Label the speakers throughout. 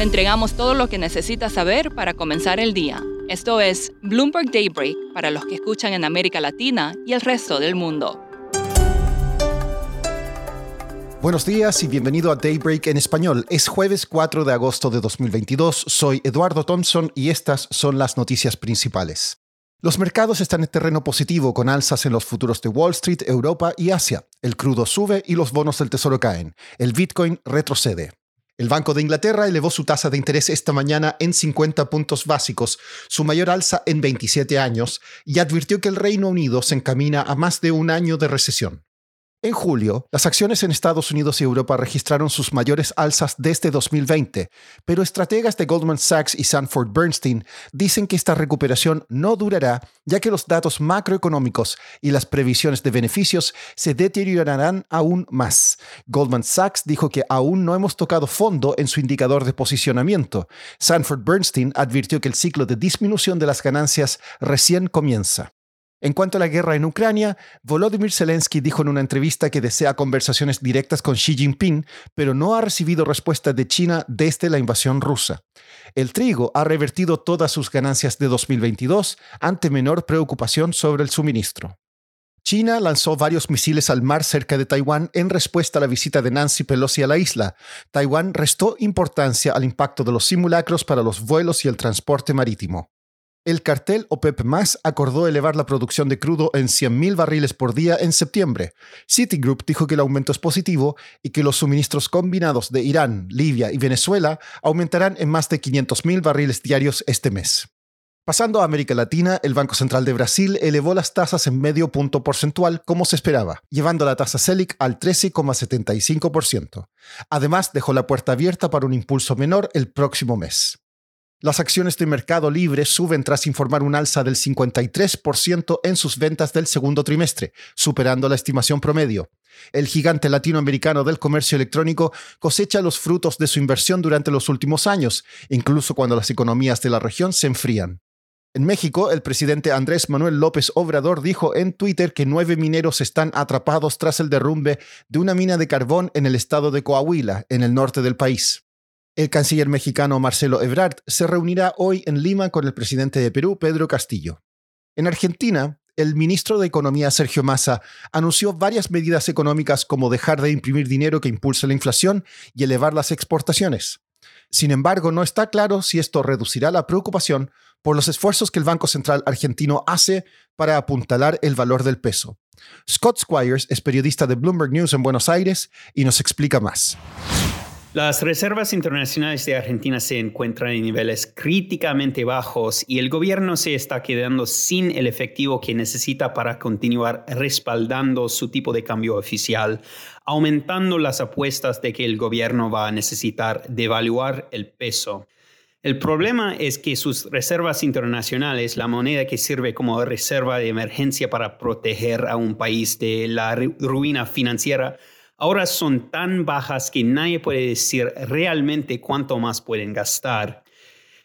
Speaker 1: Le entregamos todo lo que necesita saber para comenzar el día. Esto es Bloomberg Daybreak para los que escuchan en América Latina y el resto del mundo.
Speaker 2: Buenos días y bienvenido a Daybreak en español. Es jueves 4 de agosto de 2022. Soy Eduardo Thompson y estas son las noticias principales. Los mercados están en terreno positivo con alzas en los futuros de Wall Street, Europa y Asia. El crudo sube y los bonos del tesoro caen. El Bitcoin retrocede. El Banco de Inglaterra elevó su tasa de interés esta mañana en 50 puntos básicos, su mayor alza en 27 años, y advirtió que el Reino Unido se encamina a más de un año de recesión. En julio, las acciones en Estados Unidos y Europa registraron sus mayores alzas desde 2020, pero estrategas de Goldman Sachs y Sanford Bernstein dicen que esta recuperación no durará, ya que los datos macroeconómicos y las previsiones de beneficios se deteriorarán aún más. Goldman Sachs dijo que aún no hemos tocado fondo en su indicador de posicionamiento. Sanford Bernstein advirtió que el ciclo de disminución de las ganancias recién comienza. En cuanto a la guerra en Ucrania, Volodymyr Zelensky dijo en una entrevista que desea conversaciones directas con Xi Jinping, pero no ha recibido respuesta de China desde la invasión rusa. El trigo ha revertido todas sus ganancias de 2022 ante menor preocupación sobre el suministro. China lanzó varios misiles al mar cerca de Taiwán en respuesta a la visita de Nancy Pelosi a la isla. Taiwán restó importancia al impacto de los simulacros para los vuelos y el transporte marítimo. El cartel OPEP Más acordó elevar la producción de crudo en 100.000 barriles por día en septiembre. Citigroup dijo que el aumento es positivo y que los suministros combinados de Irán, Libia y Venezuela aumentarán en más de 500.000 barriles diarios este mes. Pasando a América Latina, el Banco Central de Brasil elevó las tasas en medio punto porcentual como se esperaba, llevando la tasa Selic al 13,75%. Además, dejó la puerta abierta para un impulso menor el próximo mes. Las acciones de Mercado Libre suben tras informar un alza del 53% en sus ventas del segundo trimestre, superando la estimación promedio. El gigante latinoamericano del comercio electrónico cosecha los frutos de su inversión durante los últimos años, incluso cuando las economías de la región se enfrían. En México, el presidente Andrés Manuel López Obrador dijo en Twitter que nueve mineros están atrapados tras el derrumbe de una mina de carbón en el estado de Coahuila, en el norte del país. El canciller mexicano Marcelo Ebrard se reunirá hoy en Lima con el presidente de Perú, Pedro Castillo. En Argentina, el ministro de Economía Sergio Massa anunció varias medidas económicas como dejar de imprimir dinero que impulse la inflación y elevar las exportaciones. Sin embargo, no está claro si esto reducirá la preocupación por los esfuerzos que el Banco Central argentino hace para apuntalar el valor del peso. Scott Squires es periodista de Bloomberg News en Buenos Aires y nos explica más.
Speaker 3: Las reservas internacionales de Argentina se encuentran en niveles críticamente bajos y el gobierno se está quedando sin el efectivo que necesita para continuar respaldando su tipo de cambio oficial, aumentando las apuestas de que el gobierno va a necesitar devaluar el peso. El problema es que sus reservas internacionales, la moneda que sirve como reserva de emergencia para proteger a un país de la ruina financiera, ahora son tan bajas que nadie puede decir realmente cuánto más pueden gastar.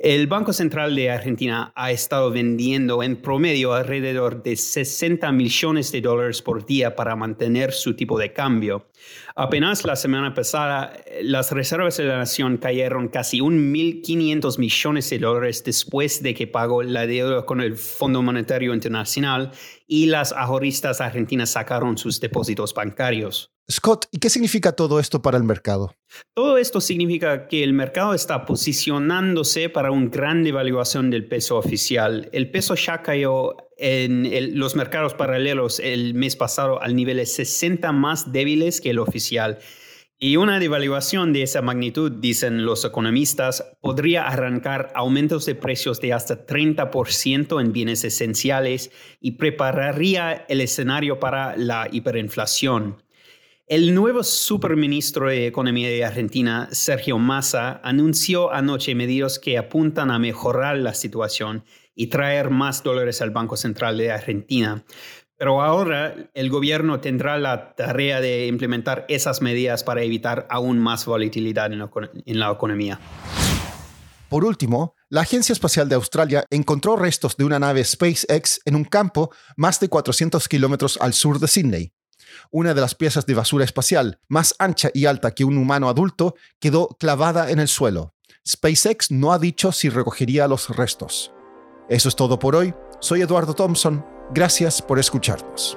Speaker 3: El Banco Central de Argentina ha estado vendiendo en promedio alrededor de 60 millones de dólares por día para mantener su tipo de cambio. Apenas la semana pasada, las reservas de la nación cayeron casi 1.500 millones de dólares después de que pagó la deuda con el Fondo Monetario Internacional y las ahorristas argentinas sacaron sus depósitos bancarios.
Speaker 2: Scott, ¿y qué significa todo esto para el mercado?
Speaker 3: Todo esto significa que el mercado está posicionándose para una gran devaluación del peso oficial. El peso ya cayó en los mercados paralelos el mes pasado al nivel de 60 más débiles que el oficial. Y una devaluación de esa magnitud, dicen los economistas, podría arrancar aumentos de precios de hasta 30% en bienes esenciales y prepararía el escenario para la hiperinflación. El nuevo superministro de Economía de Argentina, Sergio Massa, anunció anoche medidas que apuntan a mejorar la situación y traer más dólares al Banco Central de Argentina. Pero ahora el gobierno tendrá la tarea de implementar esas medidas para evitar aún más volatilidad en la, economía.
Speaker 2: Por último, la Agencia Espacial de Australia encontró restos de una nave SpaceX en un campo más de 400 kilómetros al sur de Sydney una de las piezas de basura espacial, más ancha y alta que un humano adulto, quedó clavada en el suelo. SpaceX no ha dicho si recogería los restos. Eso es todo por hoy. Soy Eduardo Thompson. Gracias por escucharnos.